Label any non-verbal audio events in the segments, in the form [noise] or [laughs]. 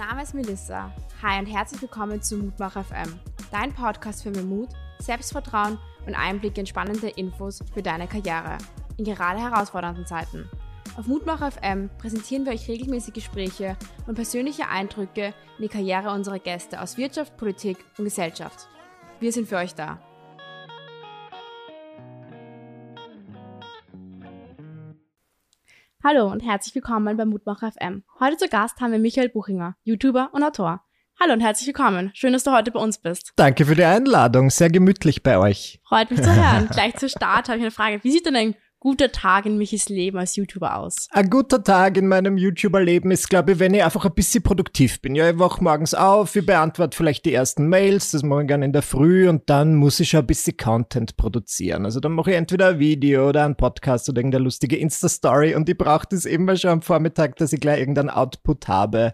Name ist Melissa. Hi und herzlich willkommen zu Mutmach FM, dein Podcast für mehr Mut, Selbstvertrauen und Einblick in spannende Infos für deine Karriere in gerade herausfordernden Zeiten. Auf Mutmach FM präsentieren wir euch regelmäßig Gespräche und persönliche Eindrücke in die Karriere unserer Gäste aus Wirtschaft, Politik und Gesellschaft. Wir sind für euch da. Hallo und herzlich willkommen bei Mutmacher FM. Heute zu Gast haben wir Michael Buchinger, YouTuber und Autor. Hallo und herzlich willkommen. Schön, dass du heute bei uns bist. Danke für die Einladung. Sehr gemütlich bei euch. Freut mich zu hören. [laughs] Gleich zu Start habe ich eine Frage. Wie sieht denn ein guter Tag in Michis Leben als YouTuber aus? Ein guter Tag in meinem YouTuber-Leben ist, glaube ich, wenn ich einfach ein bisschen produktiv bin. Ja, ich wache morgens auf, ich beantworte vielleicht die ersten Mails, das mache ich gerne in der Früh und dann muss ich schon ein bisschen Content produzieren. Also dann mache ich entweder ein Video oder einen Podcast oder irgendeine lustige Insta-Story und ich brauche das immer schon am Vormittag, dass ich gleich irgendeinen Output habe.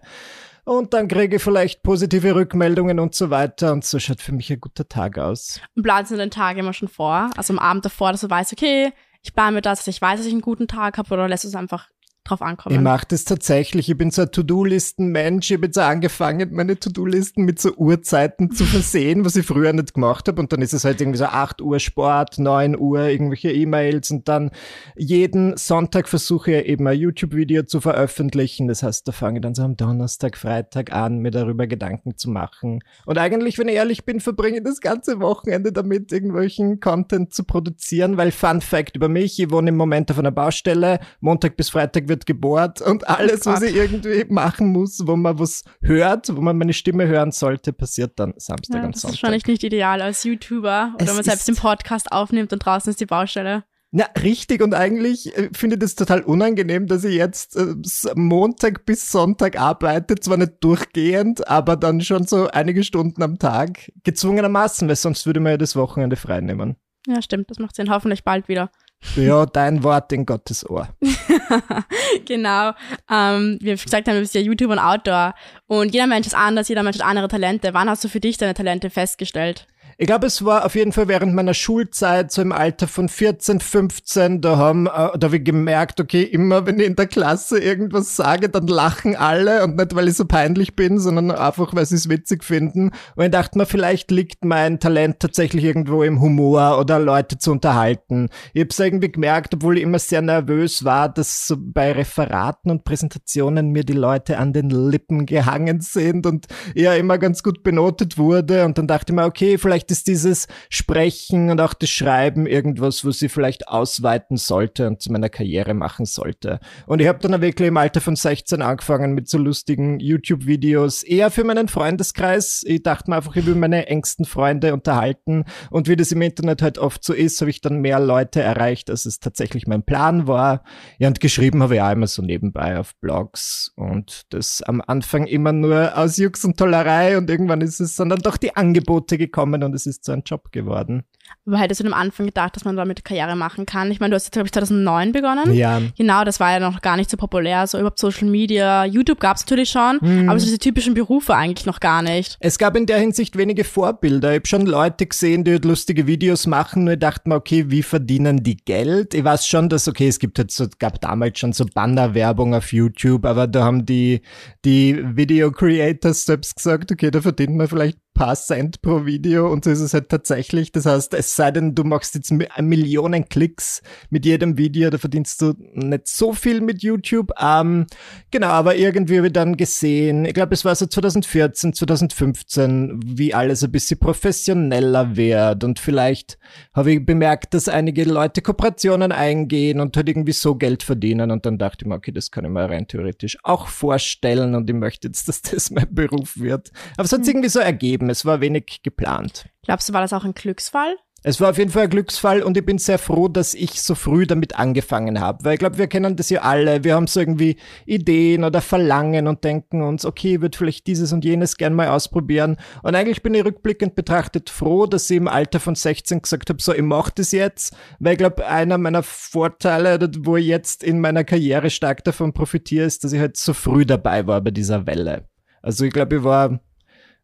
Und dann kriege ich vielleicht positive Rückmeldungen und so weiter. Und so schaut für mich ein guter Tag aus. Und planst du den Tag immer schon vor? Also am Abend davor, dass du weißt, okay, ich plane mir das, ich weiß, dass ich einen guten Tag habe oder lässt es einfach drauf ankommen. Ich mache das tatsächlich. Ich bin so ein To-Do-Listen-Mensch. Ich habe jetzt angefangen, meine To-Do-Listen mit so Uhrzeiten zu versehen, was ich früher nicht gemacht habe. Und dann ist es halt irgendwie so 8 Uhr Sport, 9 Uhr irgendwelche E-Mails und dann jeden Sonntag versuche ich eben ein YouTube-Video zu veröffentlichen. Das heißt, da fange ich dann so am Donnerstag, Freitag an, mir darüber Gedanken zu machen. Und eigentlich, wenn ich ehrlich bin, verbringe ich das ganze Wochenende damit, irgendwelchen Content zu produzieren, weil Fun Fact über mich, ich wohne im Moment auf einer Baustelle. Montag bis Freitag wird wird gebohrt und alles, was ich irgendwie machen muss, wo man was hört, wo man meine Stimme hören sollte, passiert dann Samstag ja, und Sonntag. Das ist wahrscheinlich nicht ideal als YouTuber oder Es wenn man selbst den Podcast aufnimmt und draußen ist die Baustelle. Na, richtig. Und eigentlich äh, finde ich das total unangenehm, dass ich jetzt äh, Montag bis Sonntag arbeite. Zwar nicht durchgehend, aber dann schon so einige Stunden am Tag. Gezwungenermaßen, weil sonst würde man ja das Wochenende frei nehmen. Ja, stimmt, das macht Sinn. Hoffentlich bald wieder. Ja, dein Wort in Gottes Ohr. [laughs] genau. Ähm, wie wir gesagt haben, du bist ja YouTuber und Outdoor. Und jeder Mensch ist anders, jeder Mensch hat andere Talente. Wann hast du für dich deine Talente festgestellt? Ich glaube, es war auf jeden Fall während meiner Schulzeit, so im Alter von 14, 15, da haben, äh, da habe ich gemerkt, okay, immer wenn ich in der Klasse irgendwas sage, dann lachen alle und nicht, weil ich so peinlich bin, sondern einfach, weil sie es witzig finden. Und ich dachte mir, vielleicht liegt mein Talent tatsächlich irgendwo im Humor oder Leute zu unterhalten. Ich habe es irgendwie gemerkt, obwohl ich immer sehr nervös war, dass so bei Referaten und Präsentationen mir die Leute an den Lippen gehangen sind und ja immer ganz gut benotet wurde. Und dann dachte ich mir, okay, vielleicht ist dieses Sprechen und auch das Schreiben irgendwas, was ich vielleicht ausweiten sollte und zu meiner Karriere machen sollte. Und ich habe dann wirklich im Alter von 16 angefangen mit so lustigen YouTube-Videos, eher für meinen Freundeskreis. Ich dachte mir einfach, ich will meine engsten Freunde unterhalten. Und wie das im Internet halt oft so ist, habe ich dann mehr Leute erreicht, als es tatsächlich mein Plan war. Ja, und geschrieben habe ich auch immer so nebenbei auf Blogs. Und das am Anfang immer nur aus Jux und Tollerei. Und irgendwann ist es dann doch die Angebote gekommen und es ist so ein Job geworden. Aber hättest du am Anfang gedacht, dass man damit Karriere machen kann? Ich meine, du hast jetzt, glaube ich, 2009 begonnen. Ja. Genau, das war ja noch gar nicht so populär, so überhaupt Social Media. YouTube gab es natürlich schon, Mhm. aber so diese typischen Berufe eigentlich noch gar nicht. Es gab in der Hinsicht wenige Vorbilder. Ich habe schon Leute gesehen, die halt lustige Videos machen, nur ich dachte mir, okay, wie verdienen die Geld? Ich weiß schon, dass, okay, es gibt halt so, gab damals schon so Bannerwerbung auf YouTube, aber da haben die, die Video Creators selbst gesagt, okay, da verdient man vielleicht paar Cent pro Video und so ist es halt tatsächlich. Das heißt, es sei denn, du machst jetzt Mi- Millionen Klicks mit jedem Video, da verdienst du nicht so viel mit YouTube. Ähm, genau, aber irgendwie habe ich dann gesehen, ich glaube, es war so 2014, 2015, wie alles ein bisschen professioneller wird und vielleicht habe ich bemerkt, dass einige Leute Kooperationen eingehen und halt irgendwie so Geld verdienen und dann dachte ich mir, okay, das kann ich mir rein theoretisch auch vorstellen und ich möchte jetzt, [laughs] dass das mein Beruf wird. Aber es hat sich irgendwie so ergeben, es war wenig geplant. Glaubst du, war das auch ein Glücksfall? Es war auf jeden Fall ein Glücksfall und ich bin sehr froh, dass ich so früh damit angefangen habe, weil ich glaube, wir kennen das ja alle. Wir haben so irgendwie Ideen oder Verlangen und denken uns, okay, ich würde vielleicht dieses und jenes gern mal ausprobieren. Und eigentlich bin ich rückblickend betrachtet froh, dass ich im Alter von 16 gesagt habe, so, ich mache das jetzt, weil ich glaube, einer meiner Vorteile, wo ich jetzt in meiner Karriere stark davon profitiere, ist, dass ich halt so früh dabei war bei dieser Welle. Also ich glaube, ich war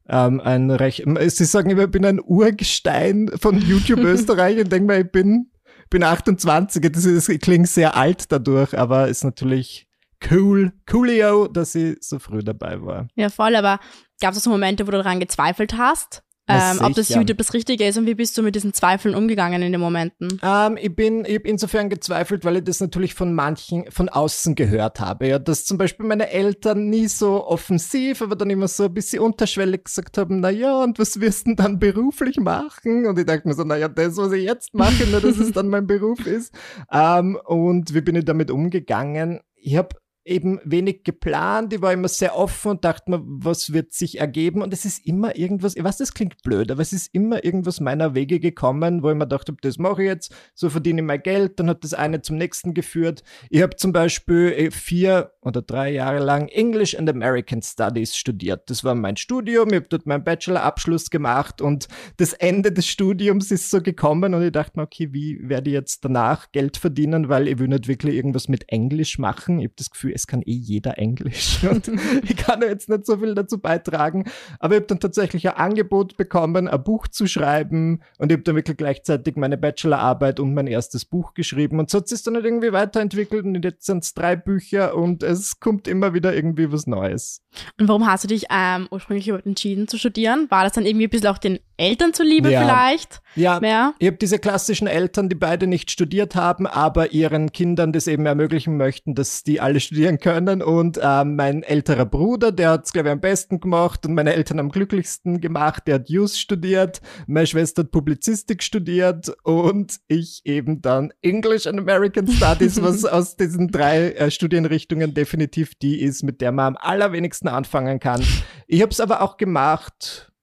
ähm, ein recht, sie sagen immer, ich bin ein Urgestein von YouTube Österreich und denke mal, ich bin, bin 28, das, ist, das klingt sehr alt dadurch, aber ist natürlich cool, coolio, dass ich so früh dabei war. Ja, voll, aber gab es so Momente, wo du daran gezweifelt hast? Ähm, ob das YouTube das Richtige ist und wie bist du mit diesen Zweifeln umgegangen in den Momenten? Ähm, ich bin, ich habe insofern gezweifelt, weil ich das natürlich von manchen von außen gehört habe. Ja, dass zum Beispiel meine Eltern nie so offensiv, aber dann immer so ein bisschen unterschwellig gesagt haben, na ja, und was wirst du denn dann beruflich machen? Und ich dachte mir so, na ja, das, was ich jetzt mache, nur dass es dann mein Beruf ist. Ähm, und wie bin ich damit umgegangen? Ich habe eben wenig geplant, ich war immer sehr offen und dachte mir, was wird sich ergeben und es ist immer irgendwas, ich weiß, das klingt blöd, aber es ist immer irgendwas meiner Wege gekommen, wo ich mir dachte, das mache ich jetzt, so verdiene ich mein Geld, dann hat das eine zum nächsten geführt. Ich habe zum Beispiel äh, vier oder drei Jahre lang English and American Studies studiert. Das war mein Studium, ich habe dort meinen Bachelorabschluss gemacht und das Ende des Studiums ist so gekommen und ich dachte mir, okay, wie werde ich jetzt danach Geld verdienen, weil ich will nicht wirklich irgendwas mit Englisch machen. Ich habe das Gefühl, es kann eh jeder Englisch [laughs] und ich kann jetzt nicht so viel dazu beitragen. Aber ich habe dann tatsächlich ein Angebot bekommen, ein Buch zu schreiben und ich habe dann wirklich gleichzeitig meine Bachelorarbeit und mein erstes Buch geschrieben und so hat es dann halt irgendwie weiterentwickelt und jetzt sind es drei Bücher und es kommt immer wieder irgendwie was Neues. Und warum hast du dich ähm, ursprünglich entschieden zu studieren? War das dann irgendwie ein bisschen auch den Eltern zuliebe ja. vielleicht? Ja, mehr? ich habe diese klassischen Eltern, die beide nicht studiert haben, aber ihren Kindern das eben ermöglichen möchten, dass die alle studieren können. Und äh, mein älterer Bruder, der hat es, glaube ich, am besten gemacht und meine Eltern am glücklichsten gemacht. Der hat Jus studiert, meine Schwester hat Publizistik studiert und ich eben dann English and American Studies, was [laughs] aus diesen drei äh, Studienrichtungen definitiv die ist, mit der man am allerwenigsten anfangen kann. Ich habe es aber auch gemacht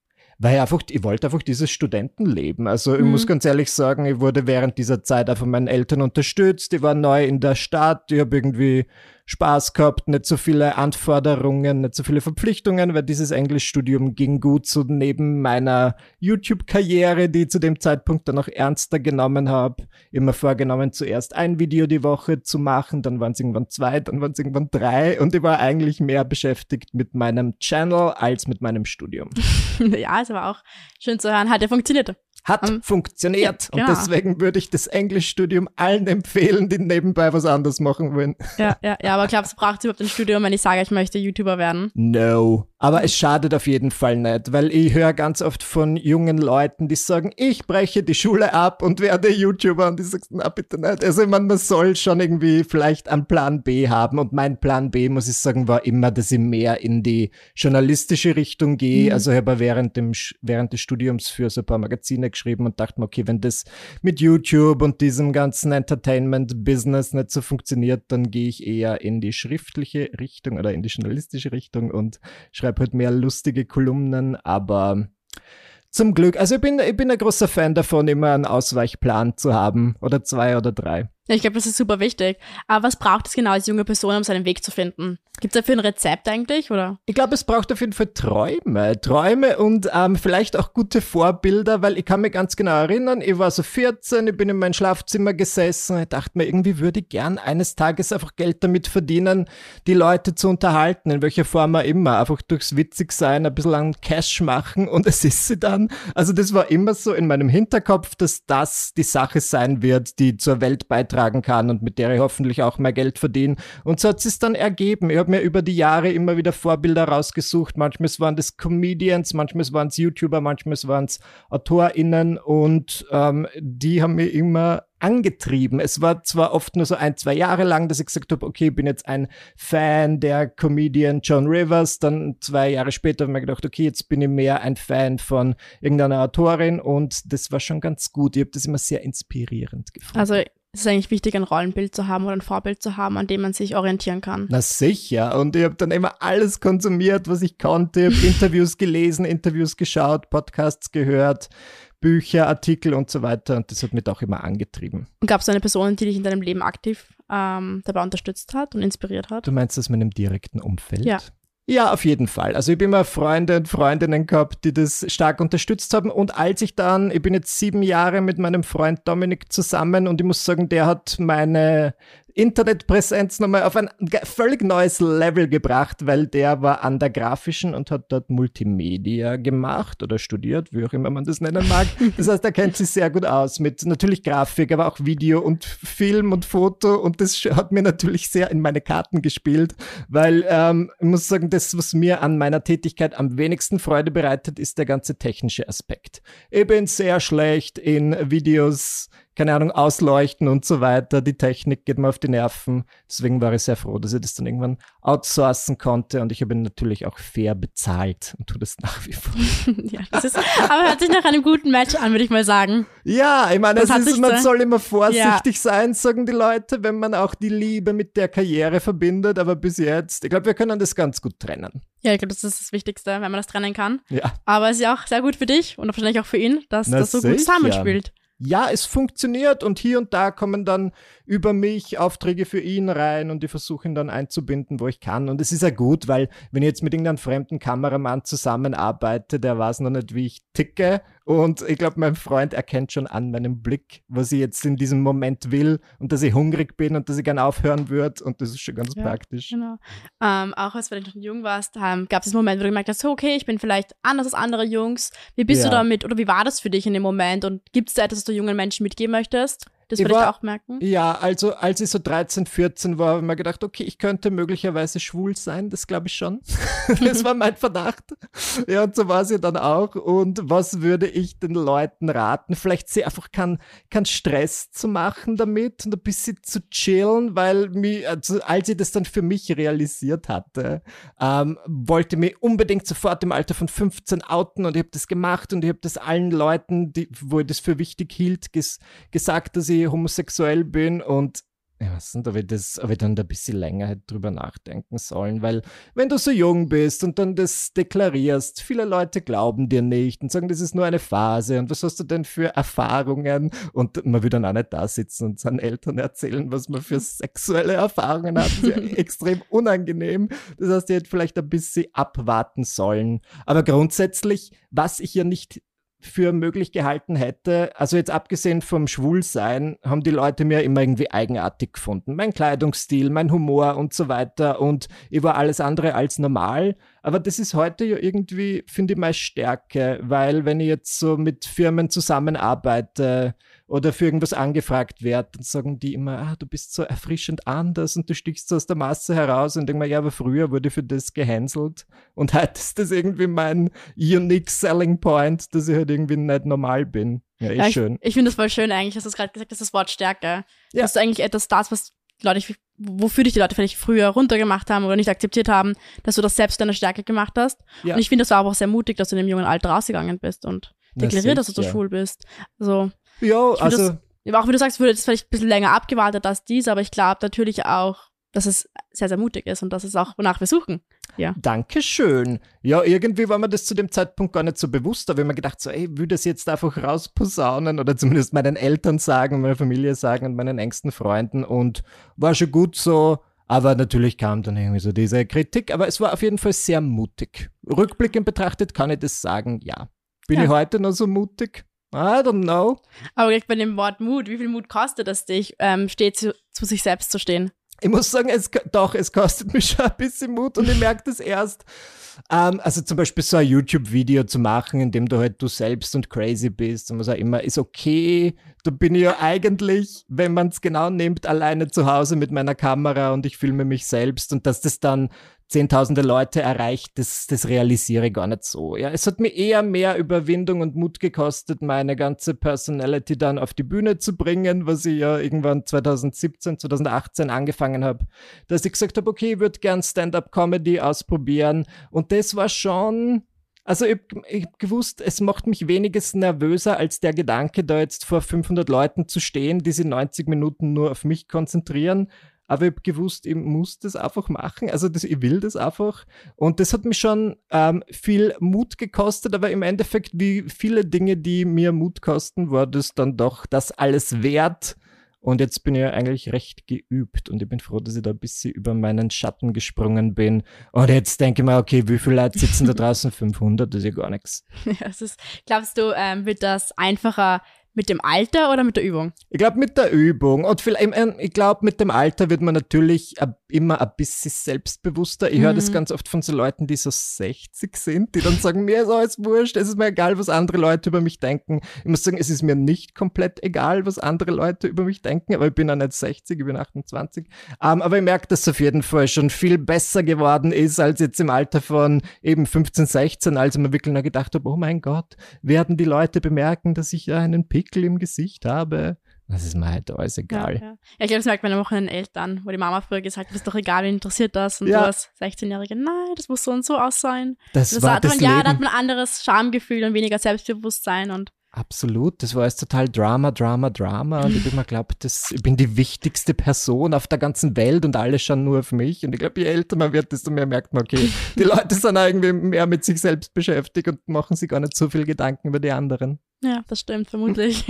weil ich einfach, ich wollte einfach dieses Studentenleben. Also ich mhm. muss ganz ehrlich sagen, ich wurde während dieser Zeit auch von meinen Eltern unterstützt. Ich war neu in der Stadt, ich habe irgendwie Spaß gehabt, nicht so viele Anforderungen, nicht so viele Verpflichtungen, weil dieses Englischstudium ging gut so neben meiner YouTube-Karriere, die ich zu dem Zeitpunkt dann auch ernster genommen habe. Immer vorgenommen, zuerst ein Video die Woche zu machen, dann waren es irgendwann zwei, dann waren es irgendwann drei und ich war eigentlich mehr beschäftigt mit meinem Channel als mit meinem Studium. [laughs] ja, ist aber auch schön zu hören. Hat ja funktioniert hat um, funktioniert. Ja. Und deswegen würde ich das Englischstudium allen empfehlen, die nebenbei was anderes machen wollen. Ja, ja, ja, aber glaubst du, braucht überhaupt ein Studium, wenn ich sage, ich möchte YouTuber werden? No. Aber es schadet auf jeden Fall nicht, weil ich höre ganz oft von jungen Leuten, die sagen, ich breche die Schule ab und werde YouTuber und die sagen, na bitte nicht. Also ich meine, man soll schon irgendwie vielleicht einen Plan B haben und mein Plan B, muss ich sagen, war immer, dass ich mehr in die journalistische Richtung gehe. Mhm. Also ich habe während, dem, während des Studiums für so ein paar Magazine geschrieben und dachte mir, okay, wenn das mit YouTube und diesem ganzen Entertainment-Business nicht so funktioniert, dann gehe ich eher in die schriftliche Richtung oder in die journalistische Richtung und schreibe halt mehr lustige Kolumnen, aber zum Glück, also ich bin, ich bin ein großer Fan davon, immer einen Ausweichplan zu haben oder zwei oder drei. Ich glaube, das ist super wichtig. Aber was braucht es genau als junge Person, um seinen Weg zu finden? Gibt es dafür ein Rezept eigentlich, oder? Ich glaube, es braucht auf jeden Fall Träume. Träume und ähm, vielleicht auch gute Vorbilder, weil ich kann mich ganz genau erinnern, ich war so 14, ich bin in mein Schlafzimmer gesessen, ich dachte mir, irgendwie würde ich gern eines Tages einfach Geld damit verdienen, die Leute zu unterhalten, in welcher Form auch immer. Einfach durchs Witzigsein ein bisschen an Cash machen und [laughs] es ist sie dann. Also das war immer so in meinem Hinterkopf, dass das die Sache sein wird, die zur Welt beitragen beitragen kann und mit der ich hoffentlich auch mehr Geld verdiene. Und so hat es dann ergeben. Ich habe mir über die Jahre immer wieder Vorbilder rausgesucht. Manchmal waren das Comedians, manchmal waren es YouTuber, manchmal waren es AutorInnen und ähm, die haben mir immer angetrieben. Es war zwar oft nur so ein, zwei Jahre lang, dass ich gesagt habe, okay, ich bin jetzt ein Fan der Comedian John Rivers. Dann zwei Jahre später habe ich mir gedacht, okay, jetzt bin ich mehr ein Fan von irgendeiner Autorin und das war schon ganz gut. Ich habe das immer sehr inspirierend gefunden. Also es ist eigentlich wichtig, ein Rollenbild zu haben oder ein Vorbild zu haben, an dem man sich orientieren kann. Na sicher. Und ich habe dann immer alles konsumiert, was ich konnte. Ich habe [laughs] Interviews gelesen, Interviews geschaut, Podcasts gehört, Bücher, Artikel und so weiter. Und das hat mich auch immer angetrieben. Und gab es eine Person, die dich in deinem Leben aktiv ähm, dabei unterstützt hat und inspiriert hat? Du meinst das mit einem direkten Umfeld? Ja. Ja, auf jeden Fall. Also ich bin immer Freunde und Freundinnen gehabt, die das stark unterstützt haben. Und als ich dann, ich bin jetzt sieben Jahre mit meinem Freund Dominik zusammen und ich muss sagen, der hat meine Internetpräsenz nochmal auf ein völlig neues Level gebracht, weil der war an der grafischen und hat dort Multimedia gemacht oder studiert, wie auch immer man das nennen mag. Das heißt, er kennt sich sehr gut aus mit natürlich Grafik, aber auch Video und Film und Foto und das hat mir natürlich sehr in meine Karten gespielt, weil ähm, ich muss sagen, das, was mir an meiner Tätigkeit am wenigsten Freude bereitet, ist der ganze technische Aspekt. Ich bin sehr schlecht in Videos keine Ahnung, ausleuchten und so weiter. Die Technik geht mir auf die Nerven. Deswegen war ich sehr froh, dass ich das dann irgendwann outsourcen konnte und ich habe ihn natürlich auch fair bezahlt und tue das [laughs] nach wie vor. [laughs] ja, das ist, aber hört sich nach einem guten Match an, würde ich mal sagen. Ja, ich meine, ist, man soll immer vorsichtig ja. sein, sagen die Leute, wenn man auch die Liebe mit der Karriere verbindet, aber bis jetzt, ich glaube, wir können das ganz gut trennen. Ja, ich glaube, das ist das Wichtigste, wenn man das trennen kann. Ja. Aber es ist ja auch sehr gut für dich und wahrscheinlich auch für ihn, dass Na, das so sicher. gut zusammenspielt ja, es funktioniert und hier und da kommen dann über mich Aufträge für ihn rein und ich versuche ihn dann einzubinden, wo ich kann. Und es ist ja gut, weil wenn ich jetzt mit irgendeinem fremden Kameramann zusammenarbeite, der weiß noch nicht, wie ich ticke und ich glaube, mein Freund erkennt schon an meinem Blick, was ich jetzt in diesem Moment will und dass ich hungrig bin und dass ich gerne aufhören würde. Und das ist schon ganz ja, praktisch. Genau. Ähm, auch als du noch jung warst, ähm, gab es das Moment, wo du gemerkt hast, okay, ich bin vielleicht anders als andere Jungs. Wie bist ja. du damit oder wie war das für dich in dem Moment? Und gibt es da etwas, das du jungen Menschen mitgeben möchtest? Das würde ich auch merken. Ja, also als ich so 13, 14 war, habe ich mir gedacht, okay, ich könnte möglicherweise schwul sein, das glaube ich schon. [laughs] das war mein Verdacht. Ja, und so war sie dann auch. Und was würde ich den Leuten raten? Vielleicht sie einfach keinen kein Stress zu machen damit und ein bisschen zu chillen, weil mir, also als ich das dann für mich realisiert hatte, ähm, wollte mich unbedingt sofort im Alter von 15 outen und ich habe das gemacht und ich habe das allen Leuten, die, wo ich das für wichtig hielt, ges gesagt, dass ich homosexuell bin und ja, was sind, ob ich, das, ob ich dann ein bisschen länger hätte drüber nachdenken sollen, weil wenn du so jung bist und dann das deklarierst, viele Leute glauben dir nicht und sagen, das ist nur eine Phase und was hast du denn für Erfahrungen und man will dann auch nicht da sitzen und seinen Eltern erzählen, was man für sexuelle Erfahrungen hat, das ist [laughs] ja extrem unangenehm. Das heißt, ihr hättet vielleicht ein bisschen abwarten sollen. Aber grundsätzlich, was ich ja nicht für möglich gehalten hätte, also jetzt abgesehen vom Schwulsein, haben die Leute mir immer irgendwie eigenartig gefunden. Mein Kleidungsstil, mein Humor und so weiter und ich war alles andere als normal. Aber das ist heute ja irgendwie, finde ich, meine Stärke, weil wenn ich jetzt so mit Firmen zusammenarbeite oder für irgendwas angefragt werde, dann sagen die immer, ah, du bist so erfrischend anders und du stichst so aus der Masse heraus und denke mir, ja, aber früher wurde für das gehänselt und [laughs] heute ist das irgendwie mein unique selling point, dass ich halt irgendwie nicht normal bin. Ja, ist ja, ich, schön. Ich finde das voll schön eigentlich, dass du gerade gesagt hast, das Wort Stärke. Ja. Dass du eigentlich etwas das, was Leute, wofür dich die Leute vielleicht früher runtergemacht haben oder nicht akzeptiert haben, dass du das selbst deine Stärke gemacht hast. Ja. Und ich finde, das war aber auch sehr mutig, dass du in dem jungen Alter rausgegangen bist und deklariert, dass du so schwul bist. Also, ja, also. Das, auch wie du sagst, würde es vielleicht ein bisschen länger abgewartet als dies, aber ich glaube natürlich auch, dass es sehr, sehr mutig ist und dass es auch, wonach wir suchen. Ja. Dankeschön. Ja, irgendwie war mir das zu dem Zeitpunkt gar nicht so bewusst, aber ich mir gedacht, so, ey, würde das jetzt einfach rausposaunen oder zumindest meinen Eltern sagen, meiner Familie sagen und meinen engsten Freunden und war schon gut so. Aber natürlich kam dann irgendwie so diese Kritik, aber es war auf jeden Fall sehr mutig. Rückblickend betrachtet kann ich das sagen, ja. Bin ja. ich heute noch so mutig? I don't know. Aber bei dem Wort Mut, wie viel Mut kostet es dich, ähm, steht zu, zu sich selbst zu stehen? ich muss sagen, es, doch, es kostet [laughs] mich schon ein bisschen Mut und ich merke das erst. Ähm, also zum Beispiel so ein YouTube-Video zu machen, in dem du halt du selbst und crazy bist und was auch immer, ist okay. Da bin ich ja eigentlich, wenn man es genau nimmt, alleine zu Hause mit meiner Kamera und ich filme mich selbst und dass das dann zehntausende Leute erreicht, das, das realisiere ich gar nicht so. Ja, es hat mir eher mehr Überwindung und Mut gekostet, meine ganze Personality dann auf die Bühne zu bringen, was ich ja irgendwann 2017, 2018 angefangen habe, dass ich gesagt habe, okay, ich würde gern Stand-up-Comedy ausprobieren und das war schon also ich, ich gewusst, es macht mich weniges nervöser als der Gedanke, da jetzt vor 500 Leuten zu stehen, die sich 90 Minuten nur auf mich konzentrieren aber ich habe gewusst, ich muss das einfach machen. Also das, ich will das einfach. Und das hat mich schon ähm, viel Mut gekostet, aber im Endeffekt, wie viele Dinge, die mir Mut kosten, war das dann doch das alles wert. Und jetzt bin ich eigentlich recht geübt und ich bin froh, dass ich da ein bisschen über meinen Schatten gesprungen bin. Und jetzt denke ich mir, okay, wie viele Leute sitzen da [laughs] draußen? 500, das ist ja gar nichts. Ja, ist, glaubst du, ähm, wird das einfacher, Mit dem Alter oder mit der Übung? Ich glaube mit der Übung. Und vielleicht, ich glaube, mit dem Alter wird man natürlich immer ein bisschen selbstbewusster. Ich mhm. höre das ganz oft von so Leuten, die so 60 sind, die dann sagen, mir ist alles wurscht, es ist mir egal, was andere Leute über mich denken. Ich muss sagen, es ist mir nicht komplett egal, was andere Leute über mich denken, aber ich bin ja nicht 60, ich bin 28. Um, ähm, aber ich merke, dass es auf jeden Fall schon viel besser geworden ist, als jetzt im Alter von eben 15, 16, als ich mir wirklich noch gedacht habe, oh mein Gott, werden die Leute bemerken, dass ich einen Pickel Pickel im Gesicht habe. Das ist mir halt alles egal. Ja, ja. ja ich glaube, das merkt man auch an den Eltern, wo die Mama früher gesagt hat, ist doch egal, wen interessiert das? Und ja. du als 16-Jährige, nein, das muss so und so aussehen. Das, das war das man, Ja, da hat man ein anderes Schamgefühl und weniger Selbstbewusstsein und Absolut, das war jetzt total Drama, Drama, Drama. Und ich bin mir glaubt, ich bin die wichtigste Person auf der ganzen Welt und alle schauen nur auf mich. Und ich glaube, je älter man wird, desto mehr merkt man, okay, die [laughs] Leute sind irgendwie mehr mit sich selbst beschäftigt und machen sich gar nicht so viel Gedanken über die anderen. Ja, das stimmt, vermutlich.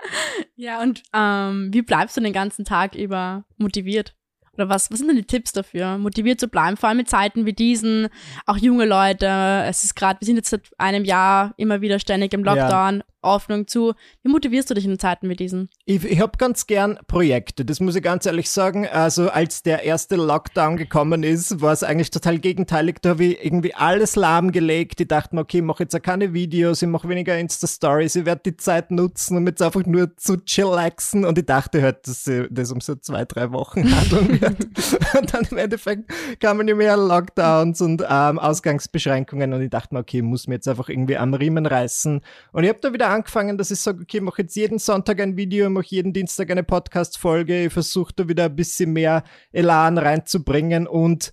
[laughs] ja, und ähm, wie bleibst du den ganzen Tag über motiviert? Oder was, was sind denn die Tipps dafür, motiviert zu bleiben? Vor allem in Zeiten wie diesen, auch junge Leute. Es ist gerade, wir sind jetzt seit einem Jahr immer wieder ständig im Lockdown. Ja. Hoffnung zu. Wie motivierst du dich in Zeiten wie diesen? Ich, ich habe ganz gern Projekte, das muss ich ganz ehrlich sagen. Also als der erste Lockdown gekommen ist, war es eigentlich total gegenteilig. Da habe ich irgendwie alles lahmgelegt. Ich dachte mir, okay, ich mache jetzt auch keine Videos, ich mache weniger Insta-Stories, ich werde die Zeit nutzen, um jetzt einfach nur zu chillaxen. Und ich dachte halt, dass das um so zwei, drei Wochen [laughs] handeln wird. und dann im Endeffekt kamen ja mehr Lockdowns und ähm, Ausgangsbeschränkungen und ich dachte mir, okay, ich muss mir jetzt einfach irgendwie am Riemen reißen. Und ich habe da wieder angefangen, dass ich sage, okay, ich mache jetzt jeden Sonntag ein Video, mache jeden Dienstag eine Podcast-Folge, ich versuche da wieder ein bisschen mehr Elan reinzubringen und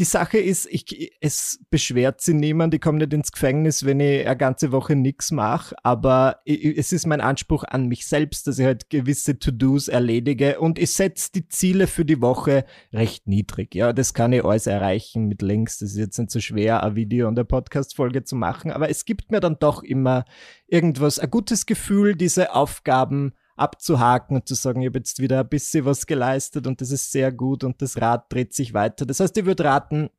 die Sache ist, ich, es beschwert sich niemand, ich komme nicht ins Gefängnis, wenn ich eine ganze Woche nichts mache, aber ich, es ist mein Anspruch an mich selbst, dass ich halt gewisse To-Dos erledige und ich setze die Ziele für die Woche recht niedrig. Ja, das kann ich alles erreichen mit Links, das ist jetzt nicht so schwer, ein Video und eine Podcast-Folge zu machen, aber es gibt mir dann doch immer irgendwas, ein gutes Gefühl, diese Aufgaben abzuhaken und zu sagen, ich habe jetzt wieder ein bisschen was geleistet und das ist sehr gut und das Rad dreht sich weiter. Das heißt, ich würde raten,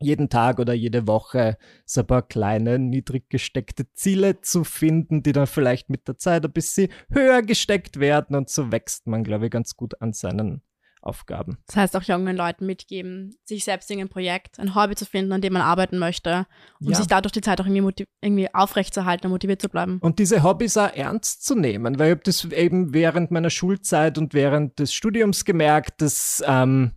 jeden Tag oder jede Woche so ein paar kleine, niedrig gesteckte Ziele zu finden, die dann vielleicht mit der Zeit ein bisschen höher gesteckt werden und so wächst man, glaube ich, ganz gut an seinen Aufgaben. Das heißt auch jungen Leuten mitgeben, sich selbst in ein Projekt, ein Hobby zu finden, an dem man arbeiten möchte, um ja. sich dadurch die Zeit auch irgendwie, irgendwie aufrechtzuerhalten und motiviert zu bleiben. Und diese Hobbys auch ernst zu nehmen, weil ich habe das eben während meiner Schulzeit und während des Studiums gemerkt, dass ähm,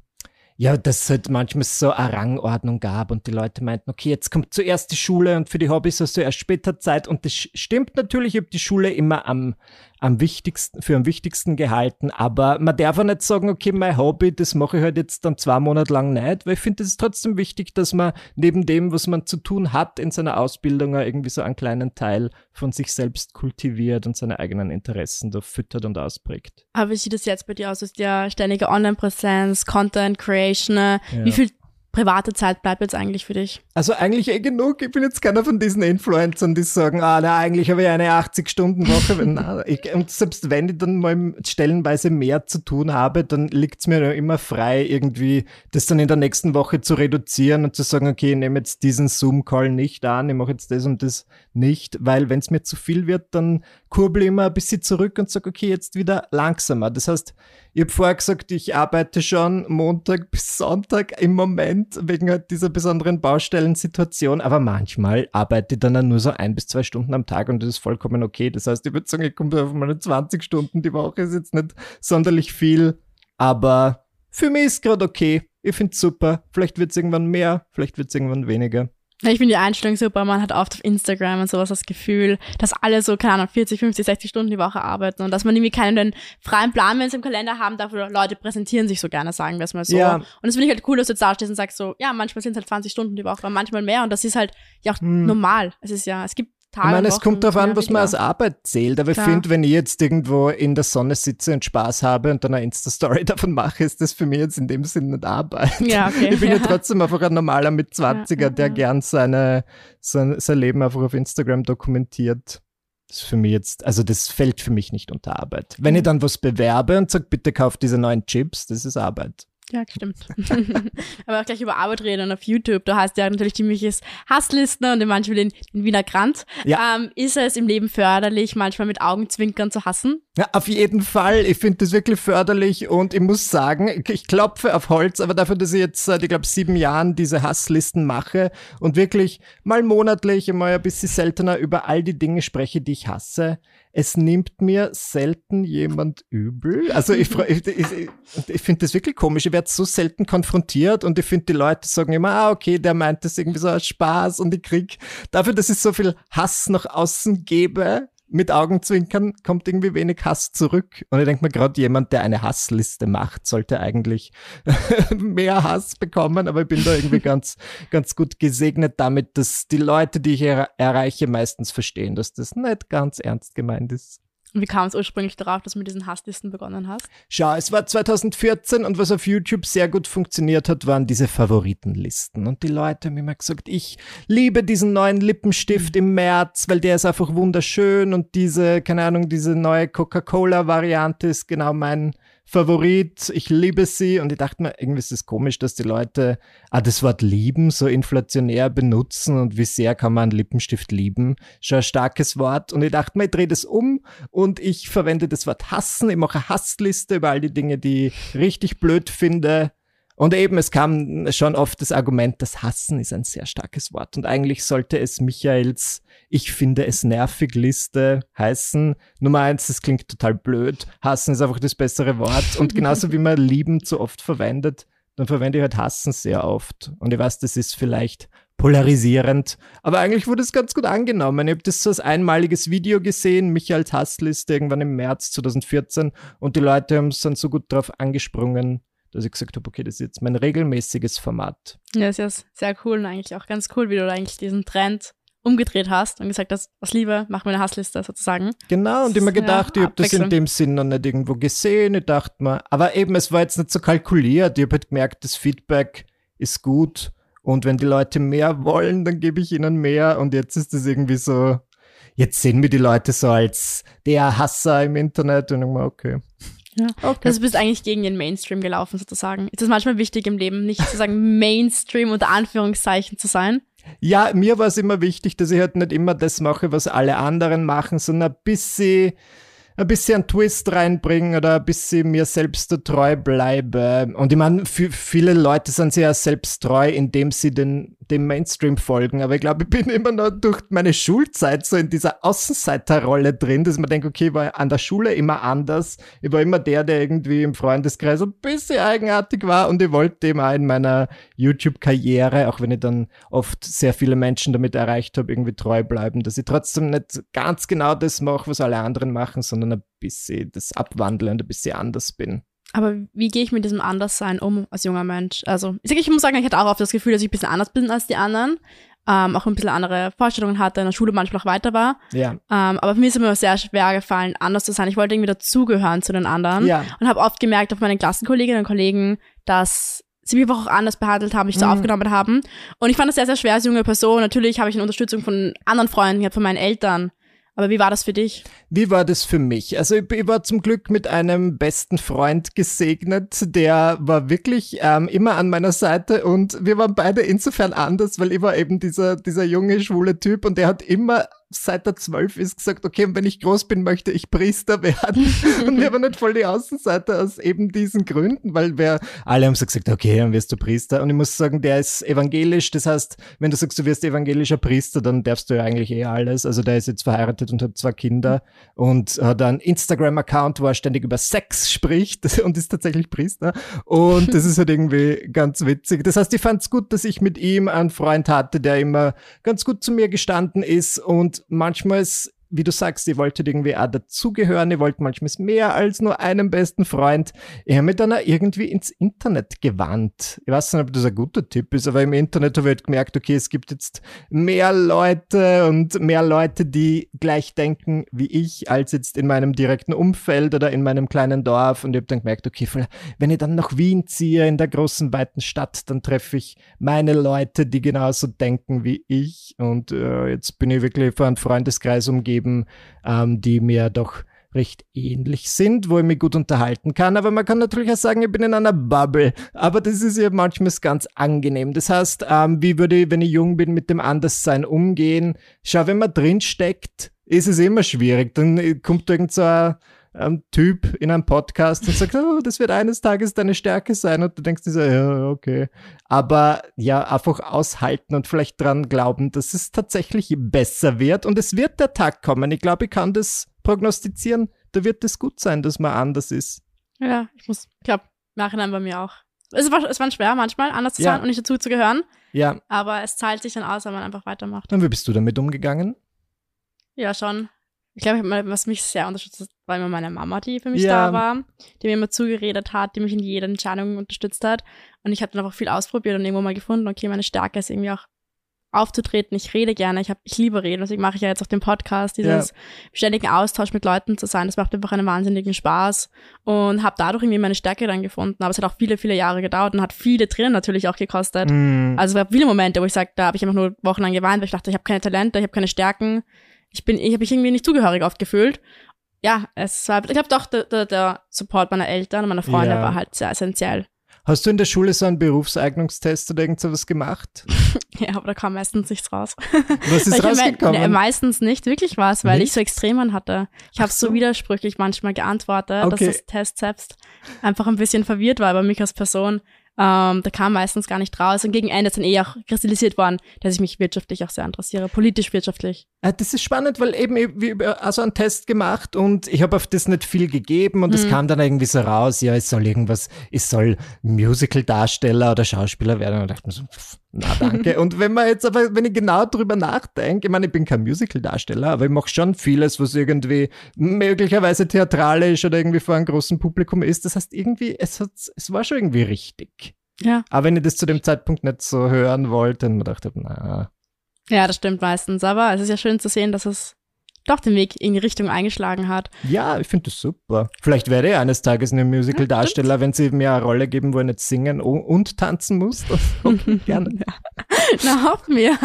ja, dass es halt manchmal so eine Rangordnung gab und die Leute meinten, okay, jetzt kommt zuerst die Schule und für die Hobbys hast du erst später Zeit. Und das stimmt natürlich, ich habe die Schule immer am am wichtigsten, für am wichtigsten gehalten. Aber man darf auch nicht sagen, okay, mein Hobby, das mache ich halt jetzt dann zwei Monate lang nicht, weil ich finde, es ist trotzdem wichtig, dass man neben dem, was man zu tun hat in seiner Ausbildung, irgendwie so einen kleinen Teil von sich selbst kultiviert und seine eigenen Interessen da füttert und ausprägt. Aber wie sieht das jetzt bei dir aus? Hast ja ständige Online-Präsenz, Content Creation. Ja. Wie viel private Zeit bleibt jetzt eigentlich für dich? Also eigentlich eh genug. Ich bin jetzt keiner von diesen Influencern, die sagen, ah, na, eigentlich habe ich eine 80-Stunden-Woche. [laughs] und selbst wenn ich dann mal stellenweise mehr zu tun habe, dann liegt es mir immer frei, irgendwie das dann in der nächsten Woche zu reduzieren und zu sagen, okay, ich nehme jetzt diesen Zoom-Call nicht an, ich mache jetzt das und das nicht, weil wenn es mir zu viel wird, dann kurbel immer ein bisschen zurück und sage, okay, jetzt wieder langsamer. Das heißt, ich habe vorher gesagt, ich arbeite schon Montag [laughs] bis Sonntag im Moment wegen halt dieser besonderen Baustellensituation, aber manchmal arbeite ich dann nur so ein bis zwei Stunden am Tag und das ist vollkommen okay. Das heißt, ich würde sagen, ich komme auf meine 20 Stunden die Woche, ist jetzt nicht sonderlich viel, aber für mich ist gerade okay. Ich finde es super. Vielleicht wird es irgendwann mehr, vielleicht wird es irgendwann weniger. Ich finde die Einstellung super. Man hat oft auf Instagram und sowas das Gefühl, dass alle so, keine Ahnung, 40, 50, 60 Stunden die Woche arbeiten und dass man irgendwie keinen freien Plan, wenn sie im Kalender haben dafür Leute präsentieren sich so gerne, sagen wir es mal so. Ja. Und das finde ich halt cool, dass du jetzt da stehst und sagst so, ja, manchmal sind es halt 20 Stunden die Woche, manchmal mehr und das ist halt ja auch hm. normal. Es ist ja, es gibt Tage. Ich meine, es kommt darauf an, was man als Arbeit zählt. Aber Klar. ich finde, wenn ich jetzt irgendwo in der Sonne sitze und Spaß habe und dann eine Insta-Story [laughs] davon mache, ist das für mich jetzt in dem Sinne nicht Arbeit. Ja, okay. [laughs] Ich bin ja, ja trotzdem einfach ein normaler mit 20er, ja, der gern seine, sein, sein Leben einfach auf Instagram dokumentiert. Das ist für mich jetzt, also das fällt für mich nicht unter Arbeit. Wenn ich dann was bewerbe und sage, bitte kauf diese neuen Chips, das ist Arbeit. Ja, stimmt. [laughs] [laughs] Aber auch gleich über Arbeit reden und auf YouTube. Du hast ja natürlich ziemliches Hasslisten und manchmal den, den Wiener Grant. Ja. Ähm, ist es im Leben förderlich, manchmal mit Augenzwinkern zu hassen? Ja, auf jeden Fall. Ich finde das wirklich förderlich und ich muss sagen, ich klopfe auf Holz, aber dafür, dass ich jetzt seit, ich glaube, sieben Jahren diese Hasslisten mache und wirklich mal monatlich, mal ein bisschen seltener über all die Dinge spreche, die ich hasse, es nimmt mir selten jemand übel. Also ich, ich, ich, ich finde das wirklich komisch. Ich werde so selten konfrontiert und ich finde, die Leute sagen immer, ah, okay, der meint das irgendwie so als Spaß und ich krieg dafür, dass ich so viel Hass nach außen gebe, mit Augenzwinkern kommt irgendwie wenig Hass zurück. Und ich denke mir, gerade jemand, der eine Hassliste macht, sollte eigentlich [laughs] mehr Hass bekommen. Aber ich bin da irgendwie ganz, ganz gut gesegnet damit, dass die Leute, die ich er erreiche, meistens verstehen, dass das nicht ganz ernst gemeint ist. Wie kam es ursprünglich darauf, dass du mit diesen Hasslisten begonnen hast? Schau, es war 2014 und was auf YouTube sehr gut funktioniert hat, waren diese Favoritenlisten. Und die Leute haben immer gesagt, ich liebe diesen neuen Lippenstift im März, weil der ist einfach wunderschön und diese, keine Ahnung, diese neue Coca-Cola-Variante ist genau mein Favorit, ich liebe sie. Und ich dachte mir, irgendwie ist es komisch, dass die Leute ah, das Wort lieben so inflationär benutzen und wie sehr kann man einen Lippenstift lieben. Schon ein starkes Wort. Und ich dachte mir, ich drehe das um und ich verwende das Wort hassen, ich mache eine Hassliste über all die Dinge, die ich richtig blöd finde und eben, es kam schon oft das Argument, das Hassen ist ein sehr starkes Wort. Und eigentlich sollte es Michaels Ich finde es nervig Liste heißen. Nummer eins, das klingt total blöd. Hassen ist einfach das bessere Wort. Und genauso wie man lieben zu oft verwendet, dann verwende ich halt Hassen sehr oft. Und ich weiß, das ist vielleicht polarisierend. Aber eigentlich wurde es ganz gut angenommen. Ich habe das so als einmaliges Video gesehen, Michaels Hassliste irgendwann im März 2014 und die Leute haben es dann so gut drauf angesprungen, dass ich gesagt habe, okay, das ist jetzt mein regelmäßiges Format. Ja, das ist ja sehr cool und eigentlich auch ganz cool, wie du eigentlich diesen Trend umgedreht hast und gesagt hast, aus Liebe, mach mir eine Hassliste sozusagen. Genau, und immer gedacht, ja, ich habe das in dem Sinn noch nicht irgendwo gesehen. Ich dachte mir, aber eben, es war jetzt nicht so kalkuliert. Ich habe halt gemerkt, das Feedback ist gut. Und wenn die Leute mehr wollen, dann gebe ich ihnen mehr. Und jetzt ist das irgendwie so, jetzt sehen wir die Leute so als der Hasser im Internet. Und ich mir, okay. Ja. Okay. Also du bist eigentlich gegen den Mainstream gelaufen sozusagen. Ist es manchmal wichtig im Leben, nicht sozusagen [laughs] Mainstream unter Anführungszeichen zu sein? Ja, mir war es immer wichtig, dass ich halt nicht immer das mache, was alle anderen machen, sondern ein bisschen ein bisschen einen Twist reinbringen oder ein bisschen mir selbst treu bleibe. Und ich meine, viele Leute sind sehr selbst treu, indem sie den, dem Mainstream folgen. Aber ich glaube, ich bin immer noch durch meine Schulzeit so in dieser Außenseiterrolle drin, dass man denkt, okay, ich war an der Schule immer anders. Ich war immer der, der irgendwie im Freundeskreis ein bisschen eigenartig war und ich wollte eben auch in meiner YouTube-Karriere, auch wenn ich dann oft sehr viele Menschen damit erreicht habe, irgendwie treu bleiben, dass ich trotzdem nicht ganz genau das mache, was alle anderen machen, sondern ein bisschen das abwandle und ein bisschen anders bin. Aber wie gehe ich mit diesem Anderssein um als junger Mensch? Also, ich, sag, ich muss sagen, ich hatte auch oft das Gefühl, dass ich ein bisschen anders bin als die anderen. Ähm, auch ein bisschen andere Vorstellungen hatte, in der Schule manchmal auch weiter war. Ja. Ähm, aber für mich ist es immer sehr schwer gefallen, anders zu sein. Ich wollte irgendwie dazugehören zu den anderen. Ja. Und habe oft gemerkt auf meinen Klassenkolleginnen und Kollegen, dass sie mich einfach auch anders behandelt haben, mich so mhm. aufgenommen haben. Und ich fand das sehr, sehr schwer als junge Person. Natürlich habe ich eine Unterstützung von anderen Freunden, von meinen Eltern. Aber wie war das für dich? Wie war das für mich? Also ich, ich war zum Glück mit einem besten Freund gesegnet, der war wirklich ähm, immer an meiner Seite und wir waren beide insofern anders, weil ich war eben dieser, dieser junge, schwule Typ und der hat immer seit er zwölf ist gesagt, okay, und wenn ich groß bin, möchte ich Priester [laughs] werden. und wir waren nicht voll die Außenseiter aus eben diesen Gründen, weil wir alle haben so gesagt, okay, dann wirst du Priester. Und ich muss sagen, der ist evangelisch. Das heißt, wenn du sagst, du wirst evangelischer Priester, dann darfst du ja eigentlich eh alles. Also der ist jetzt verheiratet und hat zwei Kinder und hat einen Instagram-Account, wo er ständig über Sex spricht [laughs] und ist tatsächlich Priester. Und das ist halt irgendwie ganz witzig. Das heißt, ich fand es gut, dass ich mit ihm einen Freund hatte, der immer ganz gut zu mir gestanden ist und manchmal ist wie du sagst, ich wollte irgendwie auch dazugehören, ich wollte manchmal mehr als nur einen besten Freund. Ich habe mich dann auch irgendwie ins Internet gewandt. Ich weiß nicht, ob das ein guter Tipp ist, aber im Internet habe ich halt gemerkt, okay, es gibt jetzt mehr Leute und mehr Leute, die gleich denken wie ich, als jetzt in meinem direkten Umfeld oder in meinem kleinen Dorf. Und ich habe dann gemerkt, okay, wenn ich dann nach Wien ziehe, in der großen, weiten Stadt, dann treffe ich meine Leute, die genauso denken wie ich. Und äh, jetzt bin ich wirklich vor einem Freundeskreis umgeben, geben, ähm, die mir doch recht ähnlich sind, wo ich mich gut unterhalten kann. Aber man kann natürlich auch sagen, ich bin in einer Bubble. Aber das ist ja manchmal ganz angenehm. Das heißt, ähm, wie würde ich, wenn ich jung bin, mit dem Anderssein umgehen? Schau, wenn man drin steckt, ist es immer schwierig. Dann kommt irgend so ein ähm, Typ in einem Podcast und sagt, oh, das wird eines Tages deine Stärke sein und du denkst dir so, ja, okay. Aber ja, einfach aushalten und vielleicht dran glauben, dass es tatsächlich besser wird und es wird der Tag kommen. Ich glaube, ich kann das prognostizieren. Da wird es gut sein, dass man anders ist. Ja, ich muss, ich glaube, Nachhinein bei mir auch. Es war, es war schwer manchmal, anders zu ja. sein und nicht dazu zu gehören. Ja. Aber es zahlt sich dann aus, wenn man einfach weitermacht. Und wie bist du damit umgegangen? Ja, schon. Ich glaube, was mich sehr unterstützt hat, war immer meine Mama, die für mich ja. da war, die mir immer zugeredet hat, die mich in jeder Entscheidung unterstützt hat. Und ich habe dann einfach viel ausprobiert und irgendwo mal gefunden, okay, meine Stärke ist irgendwie auch aufzutreten. Ich rede gerne, ich, hab, ich liebe reden, deswegen mache ich ja jetzt auch den Podcast, dieses ja. ständigen Austausch mit Leuten zu sein. Das macht einfach einen wahnsinnigen Spaß und habe dadurch irgendwie meine Stärke dann gefunden. Aber es hat auch viele, viele Jahre gedauert und hat viele Tränen natürlich auch gekostet. Mm. Also es gab viele Momente, wo ich sage, da habe ich einfach nur wochenlang geweint, weil ich dachte, ich habe keine Talente, ich habe keine Stärken ich bin, ich habe mich irgendwie nicht zugehörig oft gefühlt. Ja, es war, ich glaube doch, der, der, der Support meiner Eltern und meiner Freunde ja. war halt sehr essentiell. Hast du in der Schule so einen Berufseignungstest oder irgend sowas gemacht? [laughs] ja, aber da kam meistens nichts raus. [laughs] Was ist rausgekommen? Ne, meistens nicht wirklich was, weil nicht? ich so Extremen hatte. Ich habe so. so widersprüchlich manchmal geantwortet, okay. dass das Test selbst einfach ein bisschen verwirrt war über mich als Person. Ähm, da kam meistens gar nicht raus. Und gegen Ende ist dann eh auch kristallisiert worden, dass ich mich wirtschaftlich auch sehr interessiere, politisch, wirtschaftlich. Äh, das ist spannend, weil eben ich habe also einen Test gemacht und ich habe auf das nicht viel gegeben und es mhm. kam dann irgendwie so raus, ja, es soll irgendwas, es soll Musical-Darsteller oder Schauspieler werden. Und ich dachte mir so, pff, na danke. und wenn man jetzt aber, wenn ich genau drüber nachdenke, ich meine, ich bin kein Musical-Darsteller, aber ich mache schon vieles, was irgendwie möglicherweise theatralisch oder irgendwie vor einem großen Publikum ist. Das heißt, irgendwie, es, hat, es war schon irgendwie richtig. Ja. Aber wenn ich das zu dem Zeitpunkt nicht so hören wollte, dann dachte ich, na. Ja, das stimmt meistens. Aber es ist ja schön zu sehen, dass es doch den Weg in die Richtung eingeschlagen hat. Ja, ich finde das super. Vielleicht werde ich eines Tages eine Musical-Darsteller, ja, wenn sie mir eine Rolle geben, wo ich nicht singen und tanzen muss. [laughs] Okay, [laughs] gerne. Na, hoffen wir.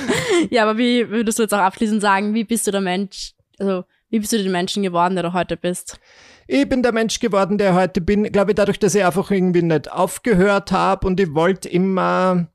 [laughs] ja, aber wie würdest du jetzt auch abschließend sagen, wie bist du der Mensch, also wie bist du den Menschen geworden, der du heute bist? Ich bin der Mensch geworden, der heute bin, glaube ich, dadurch, dass ich einfach irgendwie nicht aufgehört habe und ich wollte immer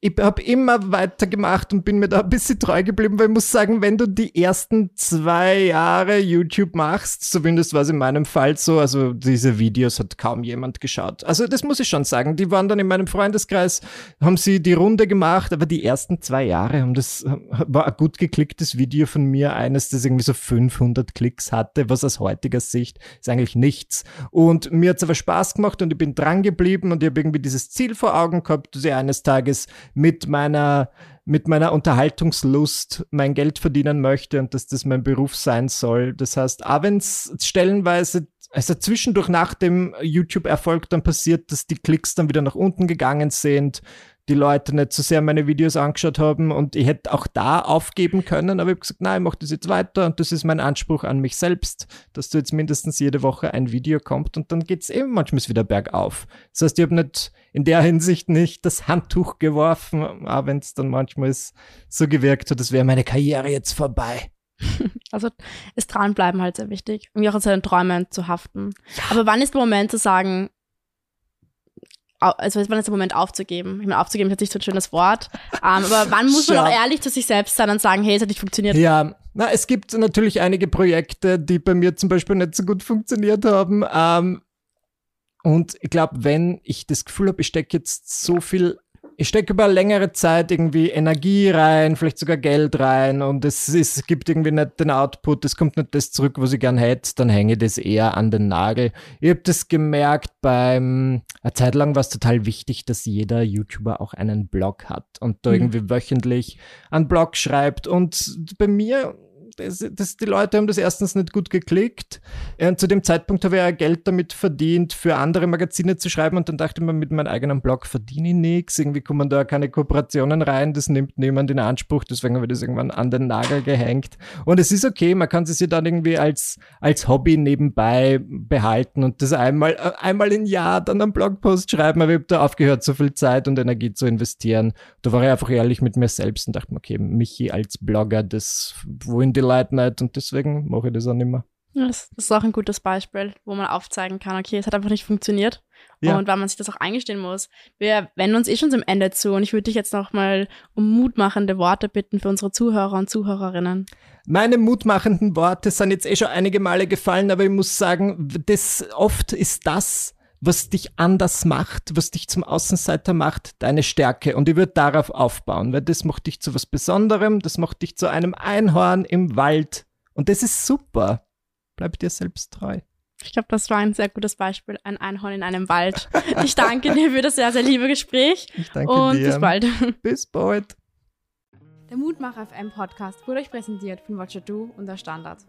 ich habe immer weitergemacht und bin mir da ein bisschen treu geblieben, weil ich muss sagen, wenn du die ersten zwei Jahre YouTube machst, zumindest war es in meinem Fall so, also diese Videos hat kaum jemand geschaut. Also das muss ich schon sagen. Die waren dann in meinem Freundeskreis, haben sie die Runde gemacht, aber die ersten zwei Jahre haben das, war ein gut geklicktes Video von mir, eines, das irgendwie so 500 Klicks hatte, was aus heutiger Sicht ist eigentlich nichts. Und mir hat's aber Spaß gemacht und ich bin dran geblieben und ich habe irgendwie dieses Ziel vor Augen gehabt, dass ich eines Tages mit meiner, mit meiner Unterhaltungslust mein Geld verdienen möchte und dass das mein Beruf sein soll. Das heißt, auch wenn es stellenweise also zwischendurch nach dem YouTube-Erfolg dann passiert, dass die Klicks dann wieder nach unten gegangen sind, die Leute nicht so sehr meine Videos angeschaut haben und ich hätte auch da aufgeben können, aber ich habe gesagt, nein, ich mache das jetzt weiter und das ist mein Anspruch an mich selbst, dass du jetzt mindestens jede Woche ein Video kommt und dann geht es eben manchmal wieder bergauf. Das heißt, ich habe nicht in der Hinsicht nicht das Handtuch geworfen, auch wenn es dann manchmal so gewirkt hat, als wäre meine Karriere jetzt vorbei. [laughs] Also ist dranbleiben halt sehr wichtig, irgendwie auch an seinen Träumen zu haften. Ja. Aber wann ist der Moment zu sagen, also ist der Moment aufzugeben? Ich meine, aufzugeben ist jetzt nicht so ein schönes Wort. Um, ähm, aber wann muss man auch ehrlich zu sich selbst sein und sagen, hey, es hat nicht funktioniert? Ja, na, es gibt natürlich einige Projekte, die bei mir zum Beispiel nicht so gut funktioniert haben. Ähm, und ich glaube, wenn ich das Gefühl habe, ich stecke jetzt so viel ich stecke über längere Zeit irgendwie Energie rein, vielleicht sogar Geld rein und es, es gibt irgendwie nicht den Output, es kommt nicht das zurück, was ich gern hätte, dann hänge ich das eher an den Nagel. Ich habe das gemerkt beim, eine Zeit lang war es total wichtig, dass jeder YouTuber auch einen Blog hat und da mhm. irgendwie wöchentlich einen Blog schreibt und bei mir das, das, die Leute haben das erstens nicht gut geklickt. Und zu dem Zeitpunkt habe ich ja Geld damit verdient, für andere Magazine zu schreiben. Und dann dachte ich mir, mit meinem eigenen Blog verdiene ich nichts. Irgendwie kommen da keine Kooperationen rein. Das nimmt niemand in Anspruch. Deswegen habe ich das irgendwann an den Nagel gehängt. Und es ist okay. Man kann sich dann irgendwie als, als Hobby nebenbei behalten und das einmal, einmal im Jahr dann einen Blogpost schreiben. Aber ich habe da aufgehört, so viel Zeit und Energie zu investieren. Da war ich einfach ehrlich mit mir selbst und dachte mir, okay, Michi als Blogger, das, wohin die Leute nicht und deswegen mache ich das auch nicht mehr. Das, das ist auch ein gutes Beispiel, wo man aufzeigen kann, okay, es hat einfach nicht funktioniert. Ja. Und weil man sich das auch eingestehen muss. Wir wenden uns eh schon zum Ende zu und ich würde dich jetzt noch mal um mutmachende Worte bitten für unsere Zuhörer und Zuhörerinnen. Meine mutmachenden Worte sind jetzt eh schon einige Male gefallen, aber ich muss sagen, das oft ist das, was dich anders macht, was dich zum Außenseiter macht, deine Stärke. Und ich würde darauf aufbauen, weil das macht dich zu was Besonderem, das macht dich zu einem Einhorn im Wald. Und das ist super. Bleib dir selbst treu. Ich glaube, das war ein sehr gutes Beispiel. Ein Einhorn in einem Wald. Ich danke dir für das sehr, sehr liebe Gespräch. Ich danke und dir. bis bald. [laughs] Bis bald. Der Mutmacher FM Podcast wurde euch präsentiert von Watcher Du und der Standard.